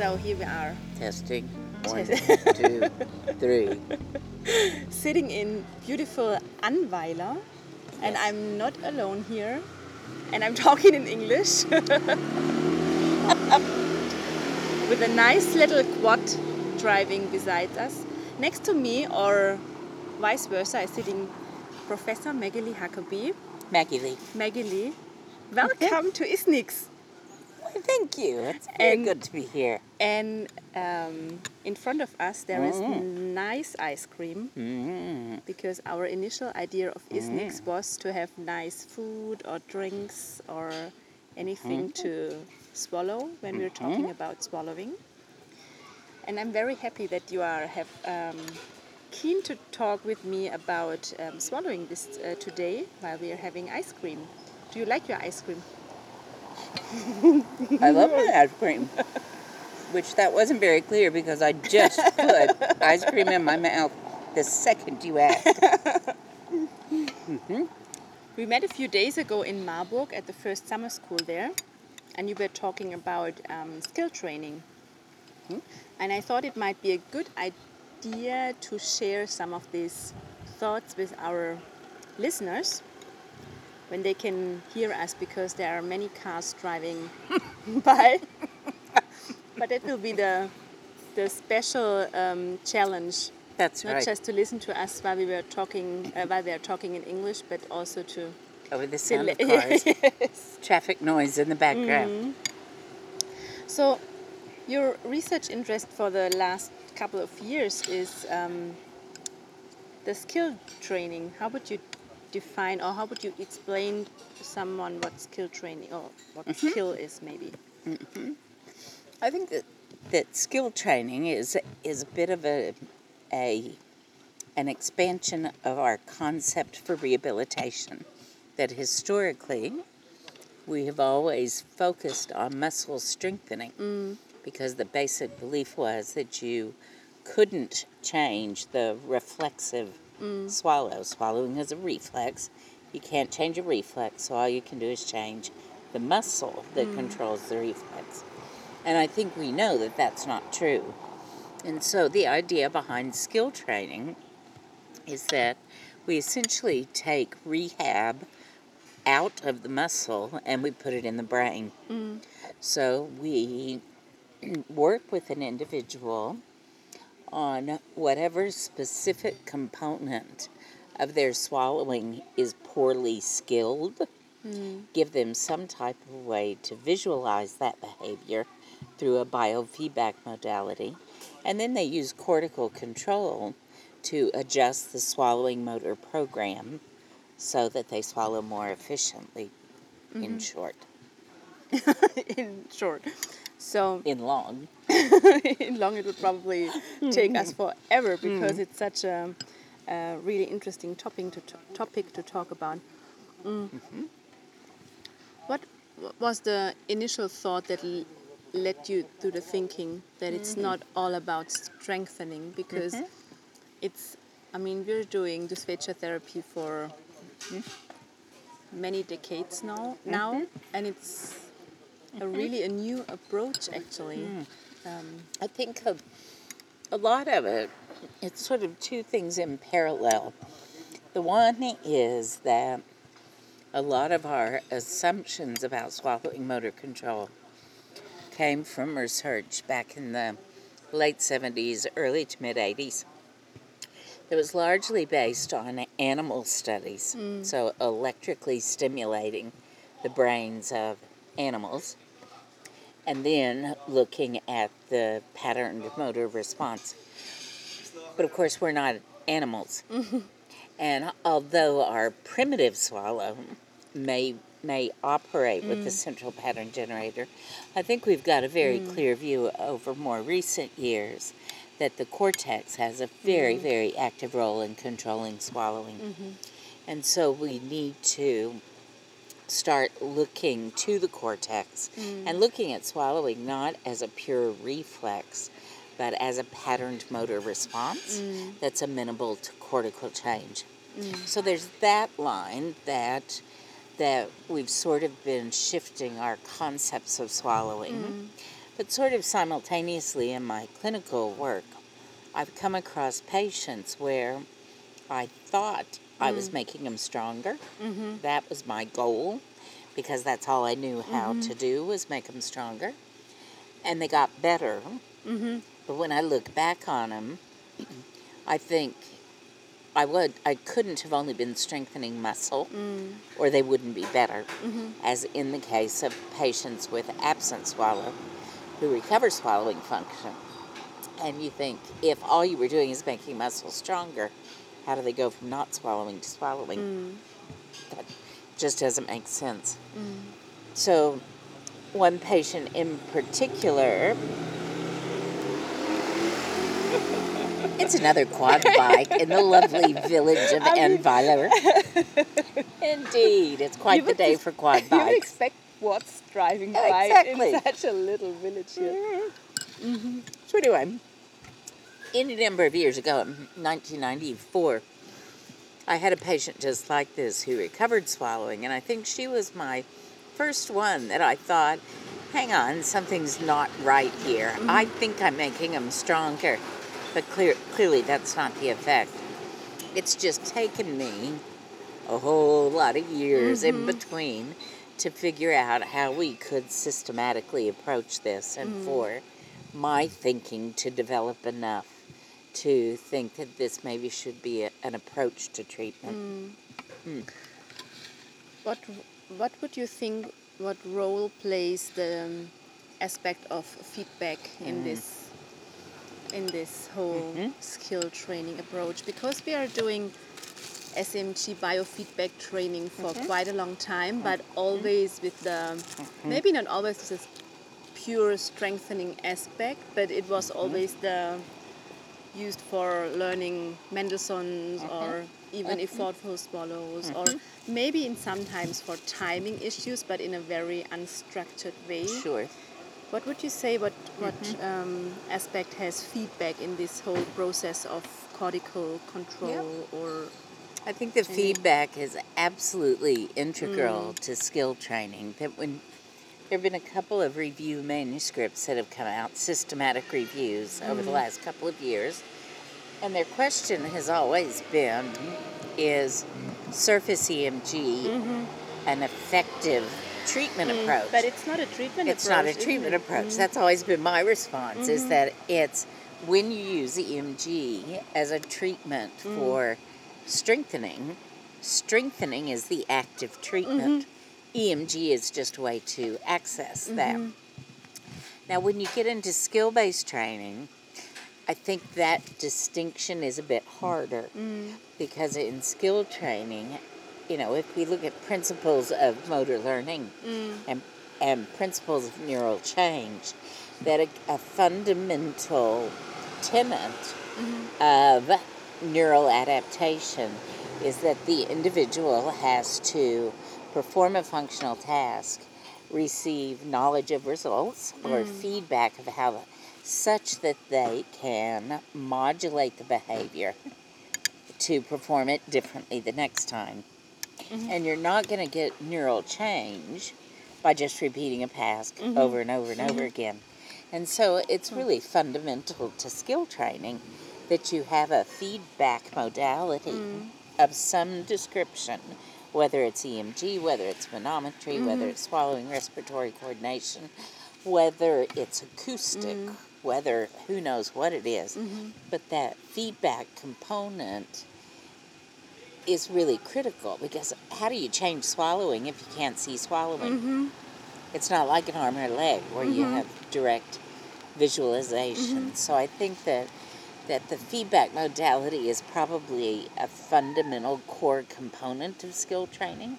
So here we are, Testing. One, two, three. sitting in beautiful Annweiler, and I'm not alone here, and I'm talking in English with a nice little quad driving beside us. Next to me, or vice versa, is sitting Professor Maggie Lee Huckabee. Maggie Lee, welcome to ISNIX. Why, thank you. It's very And- good to be here. And um, in front of us, there is nice ice cream. Mm. because our initial idea of ISNIX was to have nice food or drinks or anything to swallow when we're talking about swallowing. And I'm very happy that you are have um, keen to talk with me about um, swallowing this uh, today while we are having ice cream. Do you like your ice cream? I love my ice cream. Which that wasn't very clear because I just put ice cream in my mouth the second you asked. We met a few days ago in Marburg at the first summer school there, and you were talking about um, skill training. And I thought it might be a good idea to share some of these thoughts with our listeners when they can hear us because there are many cars driving by. but it will be the, the special um, challenge That's not right. just to listen to us while we were talking, uh, while they are talking in English, but also to Over the sound of cars, yes. traffic noise in the background. So, your research interest for the last couple of years is um, the skill training. How would you define, or how would you explain to someone what skill training or what Mm-hmm. skill is, maybe? I think that that skill training is is a bit of a a an expansion of our concept for rehabilitation. That historically we have always focused on muscle strengthening because the basic belief was that you couldn't change the reflexive Mm. swallow. Swallowing is a reflex. You can't change a reflex, so all you can do is change the muscle that mm. controls the reflex. And I think we know that that's not true. And so the idea behind skill training is that we essentially take rehab out of the muscle and we put it in the brain. Mm. So we work with an individual on whatever specific component of their swallowing is poorly skilled hmm. give them some type of way to visualize that behavior through a biofeedback modality. And then they use cortical control to adjust the swallowing motor program so that they swallow more efficiently, in mm-hmm. short, in short. So, in long. In long, it would probably take us forever because it's such a, a really interesting topic to, topic to talk about. Mm. What was the initial thought that l- led you to the thinking that it's mm. not all about strengthening? Because mm-hmm. it's, I mean, we're doing dysphagia therapy for mm-hmm. many decades now, mm-hmm. now, and it's a really a new approach actually. Mm. Um, I think a, a lot of it, it's sort of two things in parallel. The one is that a lot of our assumptions about swallowing motor control came from research back in the late 70s, early to mid 80s. It was largely based on animal studies, so electrically stimulating the brains of animals and then looking at the patterned motor response. But of course, we're not animals. Mm-hmm. And although our primitive swallow may may operate with the mm. central pattern generator, I think we've got a very mm. clear view over more recent years that the cortex has a very, mm. very active role in controlling swallowing. Mm-hmm. And so we need to start looking to the cortex mm. and looking at swallowing not as a pure reflex, but as a patterned motor response mm. that's amenable to cortical change. Mm. So there's that line that that we've sort of been shifting our concepts of swallowing. But sort of simultaneously in my clinical work, I've come across patients where I thought I was making them stronger. Mm-hmm. That was my goal because that's all I knew how to do was make them stronger. And they got better. Mm-hmm. But when I look back on them, I think I would I couldn't have only been strengthening muscle Mm. or they wouldn't be better. Mm-hmm. As in the case of patients with absent swallow who recover swallowing function. And you think if all you were doing is making muscle stronger, how do they go from not swallowing to swallowing? Mm. That just doesn't make sense. Mm. So, one patient in particular, it's another quad bike in the lovely village of I mean- Indeed, it's quite the day for quad bikes. You would expect what's driving by exactly. in such a little village here. So anyway, any number of years ago, in 1994, I had a patient just like this who recovered swallowing, and I think she was my first one that I thought, hang on, something's not right here. Mm-hmm. I think I'm making them stronger, but clear, clearly that's not the effect. It's just taken me a whole lot of years in mm-hmm. between to figure out how we could systematically approach this and mm-hmm. for my thinking to develop enough to think that this maybe should be a, an approach to treatment. Hmm. Hmm. What what would you think? What role plays the um, aspect of feedback in hmm. this in this whole mm-hmm. skill training approach? Because we are doing sEMG biofeedback training for mm-hmm. quite a long time, mm-hmm. but always with the maybe not always with this pure strengthening aspect, but it was always the used for learning Mendelsohn's uh-huh. or even effortful uh-huh. swallows or uh-huh. maybe in sometimes for timing issues but in a very unstructured way. Sure. What would you say what what mm-hmm. um, aspect has feedback in this whole process of cortical control or I think the feedback is absolutely integral mm. to skill training. That when there have been a couple of review manuscripts that have come out, systematic reviews over the mm-hmm. last couple of years, and their question has always been: Is surface EMG mm-hmm. an effective treatment mm, approach? but it's not a treatment it's approach. not a treatment approach. Mm-hmm. That's always been my response is that it's when you use EMG as a treatment mm. for strengthening, strengthening is the active treatment. EMG is just a way to access mm-hmm. that. Now, when you get into skill based training, I think that distinction is a bit harder mm. because in skill training, you know, if we look at principles of motor learning mm. and, and principles of neural change, that a, a fundamental tenet mm-hmm. of neural adaptation is that the individual has to perform a functional task, receive knowledge of results or mm. feedback of how such that they can modulate the behavior to perform it differently the next time. Mm-hmm. And you're not going to get neural change by just repeating a task mm-hmm. over and over and over mm-hmm. again. And so it's mm. really fundamental to skill training that you have a feedback modality mm. of some description, whether it's EMG, whether it's manometry, whether mm-hmm. it's swallowing respiratory coordination, whether it's acoustic, mm-hmm. whether who knows what it is. Mm-hmm. But that feedback component is really critical because how do you change swallowing if you can't see swallowing? It's not like an arm or leg where you have direct visualization. So I think that that the feedback modality is probably a fundamental core component of skill training,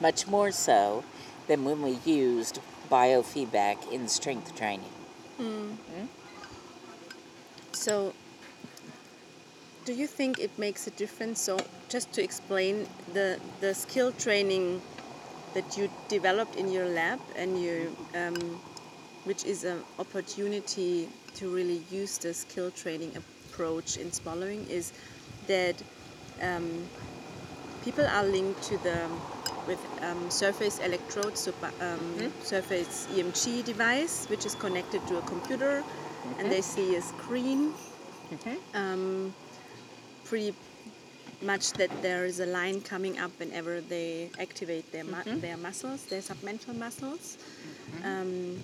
much more so than when we used biofeedback in strength training. So, do you think it makes a difference? So, just to explain the the skill training that you developed in your lab and you, um, which is an opportunity to really use the skill training approach in swallowing, is that um, people are linked to the with um, surface electrode, super, um, surface EMG device, which is connected to a computer, and they see a screen. Um, pretty much that there is a line coming up whenever they activate their mu- their muscles, their submental muscles, um,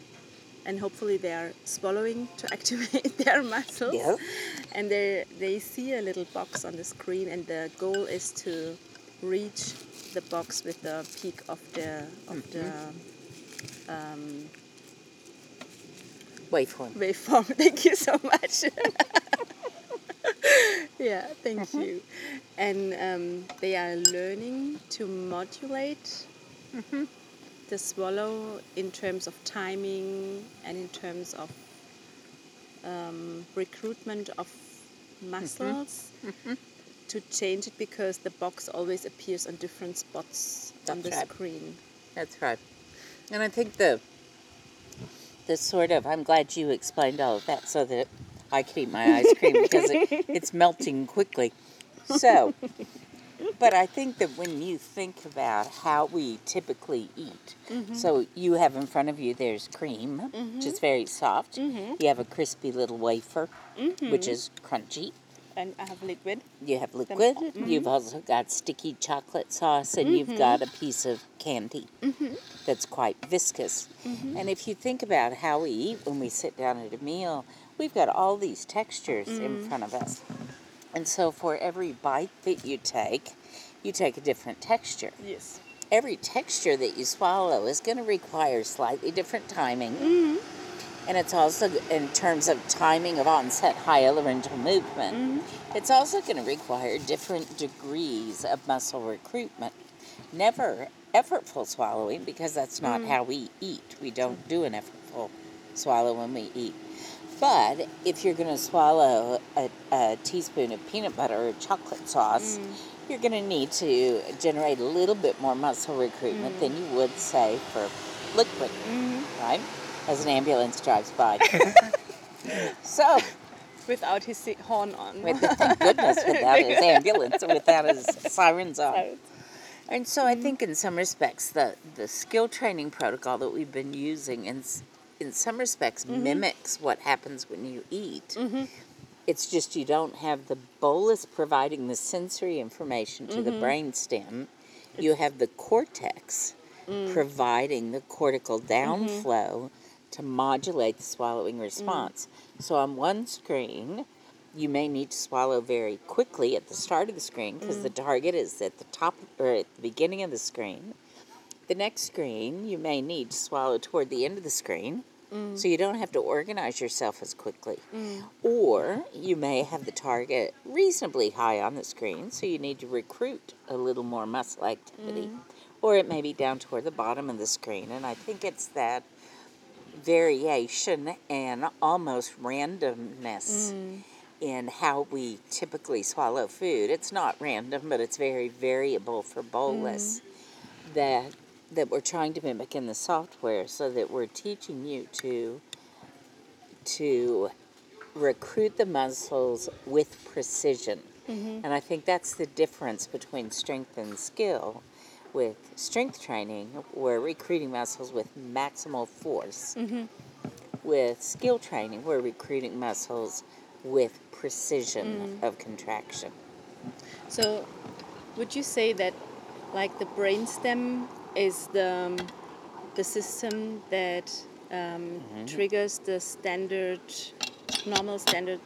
and hopefully they are swallowing to activate their muscles. Yeah. And they they see a little box on the screen, and the goal is to reach the box with the peak of the of the um, Waveform. waveform. Thank you so much. yeah, thank you. And um, they are learning to modulate the swallow in terms of timing and in terms of um, recruitment of muscles to change it because the box always appears on different spots on the right. screen. That's right. And I think the the sort of I'm glad you explained all of that so that I can eat my ice cream because it, it's melting quickly. So, but I think that when you think about how we typically eat, mm-hmm. so you have in front of you there's cream, which is mm-hmm. very soft. Mm-hmm. You have a crispy little wafer, which is crunchy. And I have liquid. You have liquid. You've also got sticky chocolate sauce, and you've got a piece of candy that's quite viscous. And if you think about how we eat when we sit down at a meal, we've got all these textures in front of us. And so for every bite that you take, you take a different texture. Yes. Every texture that you swallow is going to require slightly different timing. Mm. And it's also, in terms of timing of onset hyolaryngeal movement, Mm. it's also going to require different degrees of muscle recruitment. Never effortful swallowing because that's not how we eat. We don't do an effortful swallow when we eat. But if you're going to swallow a, a teaspoon of peanut butter or chocolate sauce, you're going to need to generate a little bit more muscle recruitment than mm. you would say for liquid, mm-hmm. right? As an ambulance drives by. so, Without his horn on. with thank goodness without his ambulance, without his sirens on. And so I mm-hmm. think in some respects the, the skill training protocol that we've been using in, in some respects mm-hmm. mimics what happens when you eat. It's just you don't have the bolus providing the sensory information to the mm-hmm. brain stem. You have the cortex mm. providing the cortical mm-hmm. downflow to modulate the swallowing mm. response. So on one screen, you may need to swallow very quickly at the start of the screen because the mm. target is at the top or at the beginning of the screen. The next screen, you may need to swallow toward the end of the screen Mm. so you don't have to organize yourself as quickly. Mm. Or you may have the target reasonably high on the screen so you need to recruit a little more muscle activity. Mm. Or it may be down toward the bottom of the screen. And I think it's that variation and almost randomness in how we typically swallow food. It's not random, but it's very variable for bolus that that we're trying to mimic in the software so that we're teaching you to to recruit the muscles with precision. Mm-hmm. And I think that's the difference between strength and skill. With strength training, we're recruiting muscles with maximal force. Mm-hmm. With skill training, we're recruiting muscles with precision mm-hmm. of contraction. So, would you say that, like the brainstem is the um, the system that um, triggers the standard, normal standard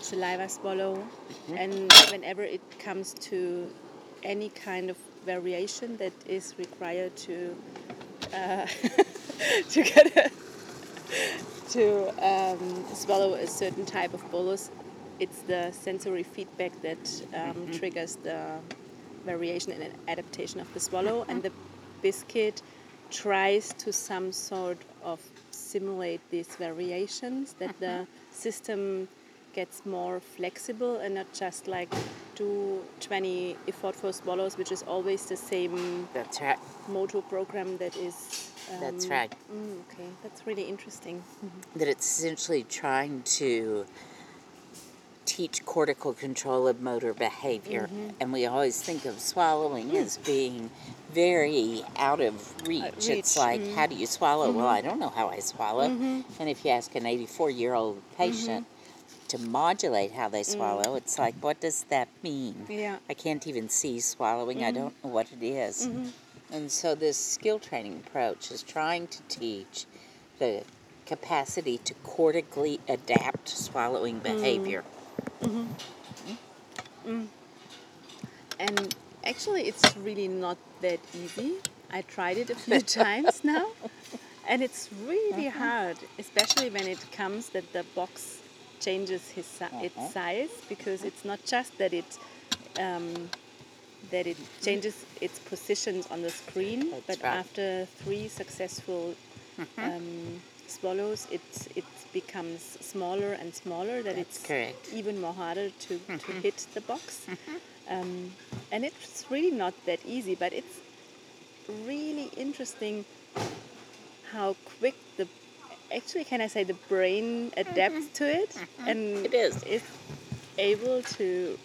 saliva swallow, and whenever it comes to any kind of variation that is required to uh, to get a, to um, swallow a certain type of bolus, it's the sensory feedback that um, triggers the variation and adaptation of the swallow, and the BiSSkiT tries to some sort of simulate these variations that the system gets more flexible and not just like do 20 effortful swallows, which is always the same That's right. motor program that is. Um, That's right. mm, okay, that's really interesting. that it's essentially trying to teach cortical control of motor behavior, mm-hmm. and we always think of swallowing as hmm. being very out of reach. It's reach, like, mm-hmm. how do you swallow? Well, mm-hmm. I don't know how I swallow. And if you ask an 84 year old patient to modulate how they mm. swallow, it's like, what does that mean? Yeah. I can't even see swallowing. I don't know what it is. And so this skill training approach is trying to teach the capacity to cortically adapt swallowing mm. behavior. Mm-hmm. Mm-hmm. Mm-hmm. And actually, it's really not that easy. I tried it a few times now, and it's really uh-huh. hard, especially when it comes that the box changes his si- its uh-huh. size because it's not just that it um, that it changes its positions on the screen, That's but right. after three successful um, swallows, it it becomes smaller and smaller. That That's it's correct. even more harder to, to mm-hmm. hit the box. Mm-hmm. Um, and it's really not that easy, but it's really interesting how quick the actually can I say the brain adapts mm-hmm. to it and It is. it's able to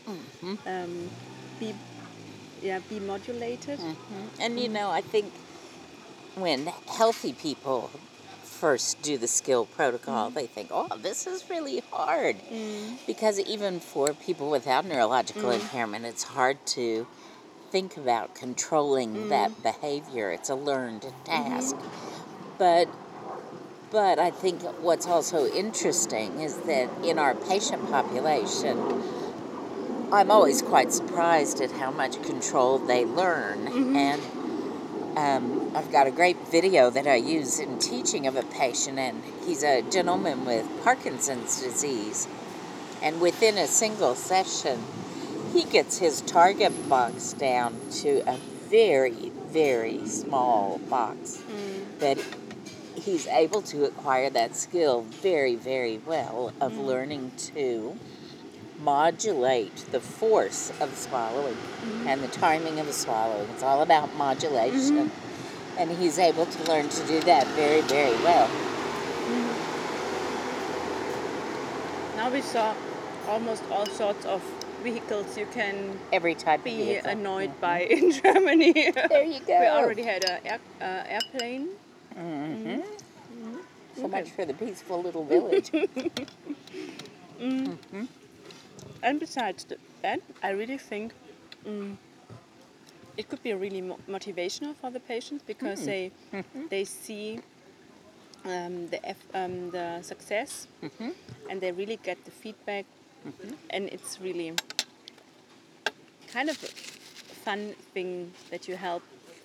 um, be yeah be modulated. And you know, I think when healthy people first do the skill protocol, mm-hmm. they think, oh, this is really hard. Mm. Because even for people without neurological mm-hmm. impairment, it's hard to think about controlling that mm. behavior. It's a learned mm-hmm. task. But but I think what's also interesting is that in our patient population, I'm always quite surprised at how much control they learn. And um, I've got a great video that I use in teaching of a patient, and he's a gentleman with Parkinson's disease. And within a single session, he gets his target box down to a very, very small box that he's able to acquire that skill very, very well of learning to modulate the force of swallowing mm-hmm. and the timing of the swallowing. It's all about modulation. Mm-hmm. And he's able to learn to do that very, very well. Mm-hmm. Now we saw almost all sorts of vehicles you can Every type be annoyed by in Germany. There you go. we already had an air, uh, airplane. So much for the peaceful little village. And besides that, I really think mm, it could be really mo- motivational for the patients because they they see um, the F, um, the success and they really get the feedback, and it's really kind of a fun thing that you help,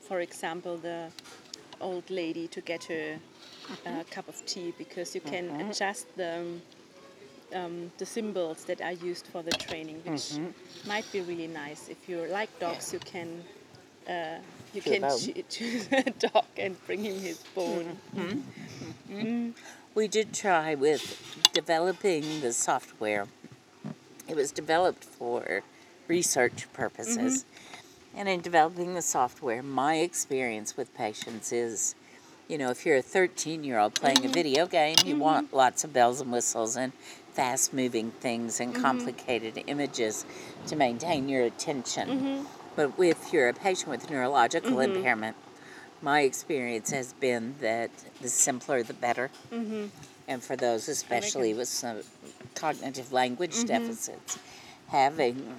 for example, the old lady to get her uh, cup of tea because you can adjust the um, the symbols that are used for the training, which mm-hmm. might be really nice. If you like dogs, you can uh, you can choose a dog and bring him his bone. Mm-hmm. Mm-hmm. We did try with developing the software. It was developed for research purposes. And in developing the software, my experience with patients is you know, if you're a 13 year old playing a video game, you want lots of bells and whistles. And fast moving things and mm-hmm. complicated images to maintain your attention. Mm-hmm. But if you're a patient with neurological mm-hmm. impairment, my experience has been that the simpler the better. And for those, especially with some cognitive language deficits, having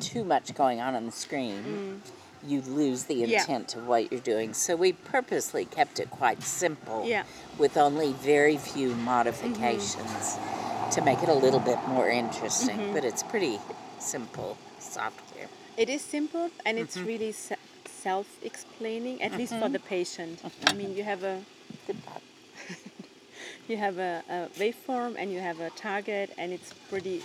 too much going on on the screen, mm. you lose the Yeah. intent of what you're doing. So we purposely kept it quite simple Yeah. with only very few modifications to make it a little bit more interesting. Mm-hmm. But it's pretty simple software. It is simple and it's mm-hmm. really se- self-explaining, at least for mm-hmm. the patient. I mean, you have a you have a, a waveform and you have a target, and it's pretty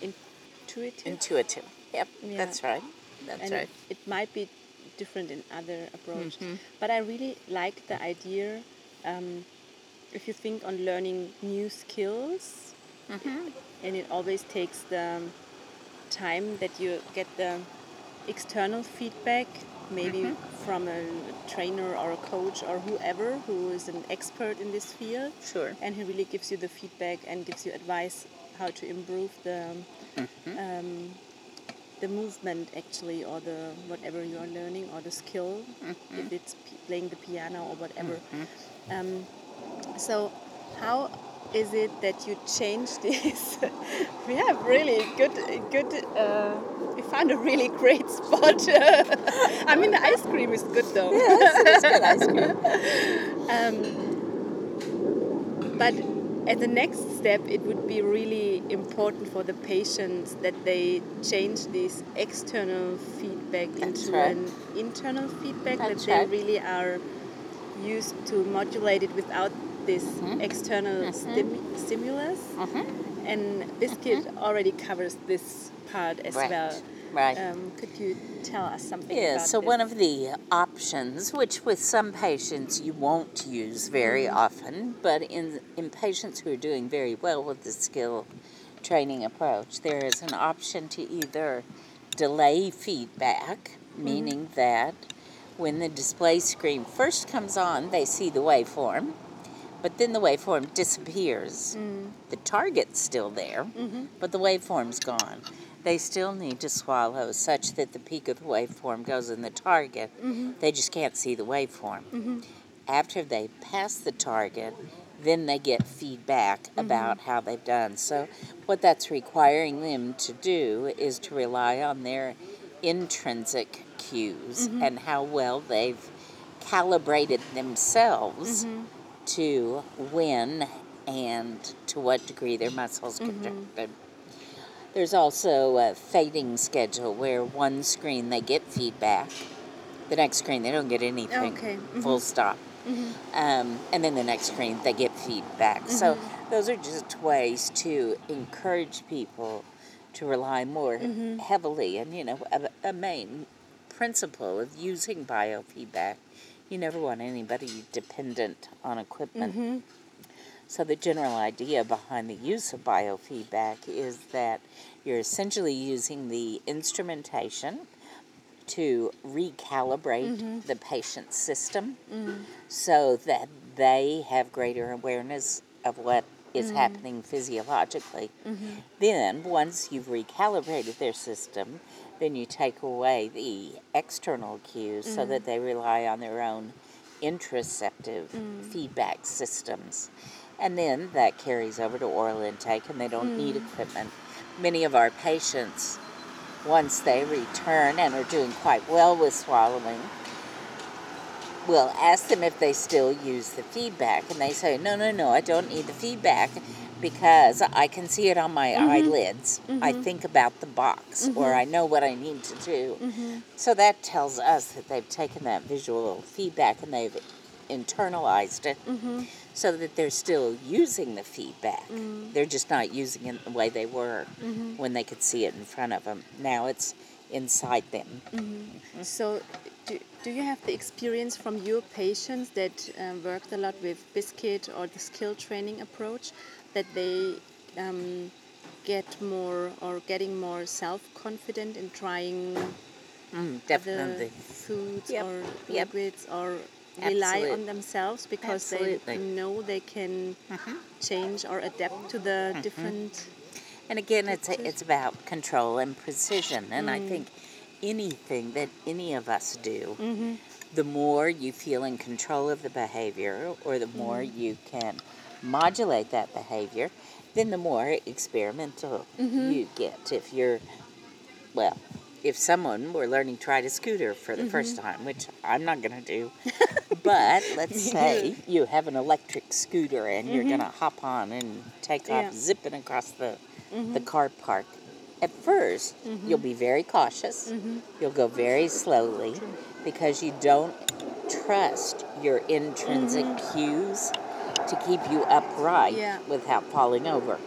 intuitive. Intuitive. Yep, Yeah. that's right. That's and right. it, it might be different in other approaches. But I really like the idea. Um, if you think on learning new skills, and it always takes the time that you get the external feedback maybe Mm-hmm. from a trainer or a coach or whoever who is an expert in this field. Sure. And who really gives you the feedback and gives you advice how to improve the Mm-hmm. um, the movement actually or the whatever you are learning or the skill Mm-hmm. if it's p- playing the piano or whatever. Um, so how is it that you change this? we have really good, good. Uh, we found a really great spot. I mean, the ice cream is good though. Yes, it's good ice cream. But at the next step, it would be really important for the patients that they change this external feedback That's into right. an internal feedback That's that they right. really are used to modulate it without this Mm-hmm. external stimu- stimulus. And this BiSSkiT already covers this part as Right. well. Right. Um, could you tell us something Yeah, so this? one of the options, which with some patients you won't use very Mm-hmm. often, but in, in patients who are doing very well with the skill training approach, there is an option to either delay feedback, Mm-hmm. meaning that when the display screen first comes on, they see the waveform, but then the waveform disappears. Mm. The target's still there, Mm-hmm. but the waveform's gone. They still need to swallow such that the peak of the waveform goes in the target. Mm-hmm. They just can't see the waveform. After they pass the target, then they get feedback Mm-hmm. about how they've done. So, what that's requiring them to do is to rely on their intrinsic cues Mm-hmm. and how well they've calibrated themselves Mm-hmm. To when and to what degree their muscles Mm-hmm. contracted. There's also a fading schedule where one screen they get feedback, the next screen they don't get anything. Okay, mhm. Full stop. Um, and then the next screen they get feedback. So Mm-hmm. those are just ways to encourage people to rely more Mm-hmm. heavily. And you know, a, a main principle of using biofeedback, you never want anybody dependent on equipment. Mm-hmm. So, the general idea behind the use of biofeedback is that you're essentially using the instrumentation to recalibrate mm-hmm. the patient's system mm-hmm. so that they have greater awareness of what is mm-hmm. happening physiologically. Then, once you've recalibrated their system, then you take away the external cues so that mm-hmm. they rely on their own interoceptive mm. feedback systems. And then that carries over to oral intake, and they don't need mm. equipment. Many of our patients, once they return and are doing quite well with swallowing, we'll ask them if they still use the feedback. And they say, no, no, no, I don't need the feedback because I can see it on my mm-hmm. eyelids. I mm-hmm. think about the box or mm-hmm. I know what I need to do. So that tells us that they've taken that visual feedback and they've internalized it so that they're still using the feedback. Mm. They're just not using it the way they were when they could see it in front of them. Now it's inside them. So, do, do you have the experience from your patients that um, worked a lot with BiSSkiT or the skill training approach that they um, get more or getting more self confident in trying Mm, other definitely. foods Yep, or yep. liquids or rely Absolute- on themselves because Absolutely. they know they can mm-hmm. change or adapt to the mm-hmm. different. And again, it's it's about control and precision. And I mm. think anything that any of us do, mm-hmm. the more you feel in control of the behavior, or the more you can modulate that behavior, then the more experimental you get. If you're, well, if someone were learning to ride a scooter for the first time, which I'm not going to do, but let's say you have an electric scooter and you're going to hop on and take Yeah. off zipping across the, the car park. At 1st you you'll be very cautious. You'll go very slowly because you don't trust your intrinsic cues to keep you upright Yeah. without falling over.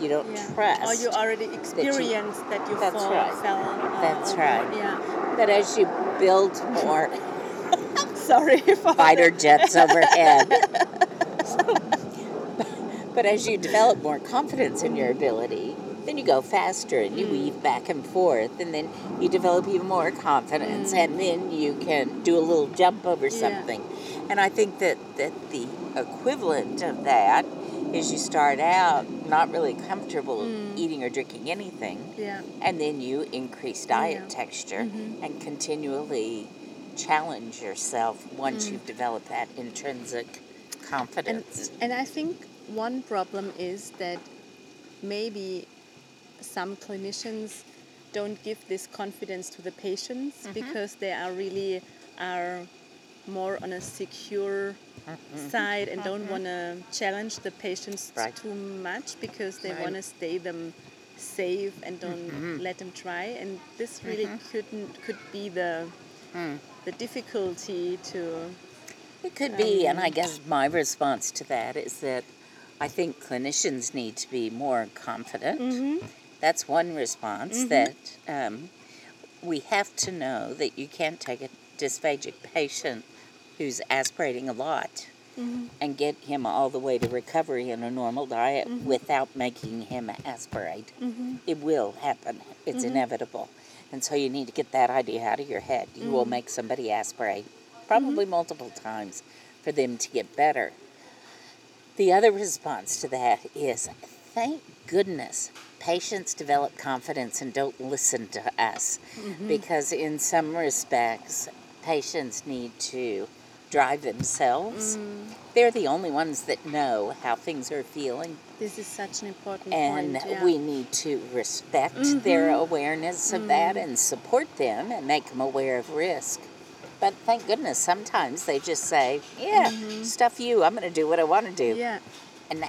You don't Yeah. trust. Or you already experienced that you, That's fall, right. fell. Uh, That's over. right. Yeah. But as you build more Sorry fighter jets overhead, but as you develop more confidence in your ability, then you go faster and you weave back and forth, and then you develop even more confidence, and then you can do a little jump over Yeah. something. And I think that, that the equivalent of that is you start out not really comfortable eating or drinking anything, Yeah. and then you increase diet Yeah. texture Mhm. and continually challenge yourself once Mm. you've developed that intrinsic And, confidence. and I think one problem is that maybe some clinicians don't give this confidence to the patients Mm-hmm. because they are really are more on a secure side and don't want to challenge the patients Mm-hmm. Right. too much because they Right. Mm-hmm. want to stay them safe and don't let them try and this really couldn't could be the Mm. the difficulty to It could be, and I Um, guess my response to that is that I think clinicians need to be more confident. Mm-hmm. That's one response that um, we have to know that you can't take a dysphagic patient who's aspirating a lot Mm-hmm. and get him all the way to recovery in a normal diet Mm-hmm. without making him aspirate. It will happen. It's Mm-hmm. inevitable. And so you need to get that idea out of your head. You will Mm-hmm. make somebody aspirate, probably multiple times, for them to get better. The other response to that is thank goodness patients develop confidence and don't listen to us mm-hmm. because, in some respects, patients need to drive themselves. Mm. They're the only ones that know how things are feeling, this is such an important and point yeah. we need to respect their mm-hmm. awareness of mm. that and support them and make them aware of risk. But thank goodness, sometimes they just say, "Yeah, mm-hmm. stuff you. I'm going to do what I want to do." yeah and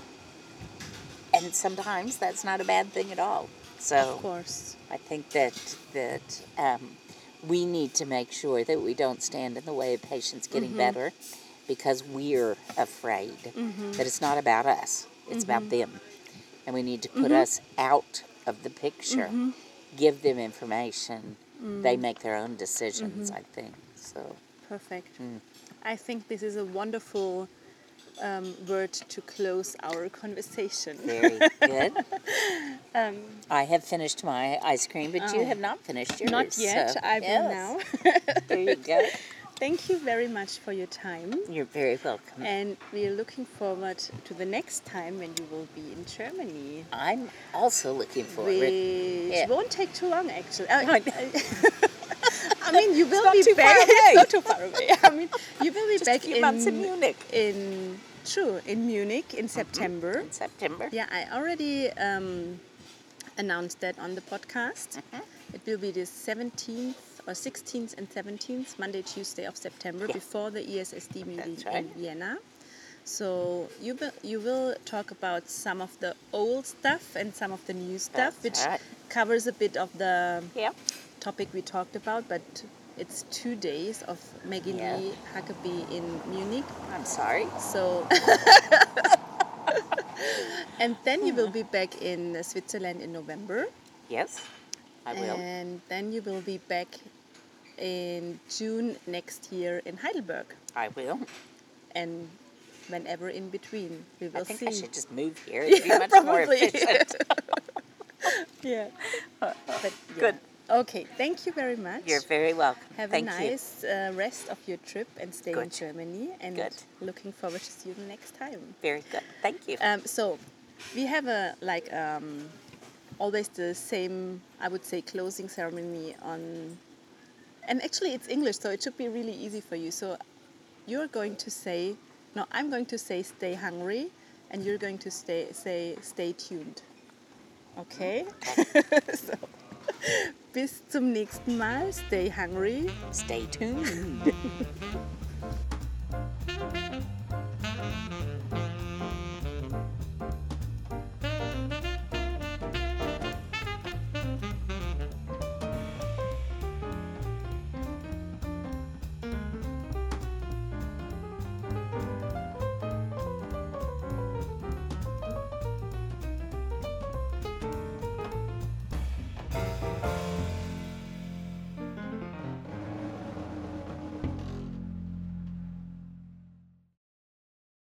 and sometimes that's not a bad thing at all. So of course I think that that um, we need to make sure that we don't stand in the way of patients getting Mm-hmm. better because we're afraid Mm-hmm. that it's not about us; it's about them, and we need to put Mm-hmm. us out of the picture, give them information. Mm. They make their own decisions. Mm-hmm. I think so. perfect Mm. i think this is a wonderful um, word to close our conversation Very good. um, I have finished my ice cream, but you Oh. have not finished yours. not yet so- i will yes. now There you go. thank you very much for your time You're very welcome. and we are looking forward to the next time when you will be in germany I'm also looking forward. which Yeah. won't take too long actually Uh, I mean, you will be back. not too far away. I mean, you will be Just back in months in Munich. in true in Munich in September. In September. Yeah, I already um, announced that on the podcast. Mm-hmm. It will be the 17th or 16th and 17th, Monday, Tuesday of September, Yeah. before the ESSD meeting right. in Vienna. So you will, you will talk about some of the old stuff and some of the new stuff, That's which right. covers a bit of the Yep. Topic we talked about, but it's two days of Maggie Yeah. Lee Huckabee in Munich. I'm sorry. So, and then you will be back in Switzerland in November, Yes, I will. and then you will be back in June next year in Heidelberg, I will. and whenever in between, we will I think see. I should just move here. It'd be Yeah, much more probably. efficient. yeah. But yeah. Good. Okay, thank you very much. You're very welcome. Have Thank a nice uh, rest of your trip and stay in Germany. And Good. looking forward to see you the next time. Very good. Thank you. Um, so we have a like um, always the same, I would say, closing ceremony on. And actually, it's English, so it should be really easy for you. So you're going to say, no, I'm going to say, stay hungry, and you're going to stay say, stay tuned. Okay. so, bis zum nächsten Mal. Stay hungry. Stay tuned.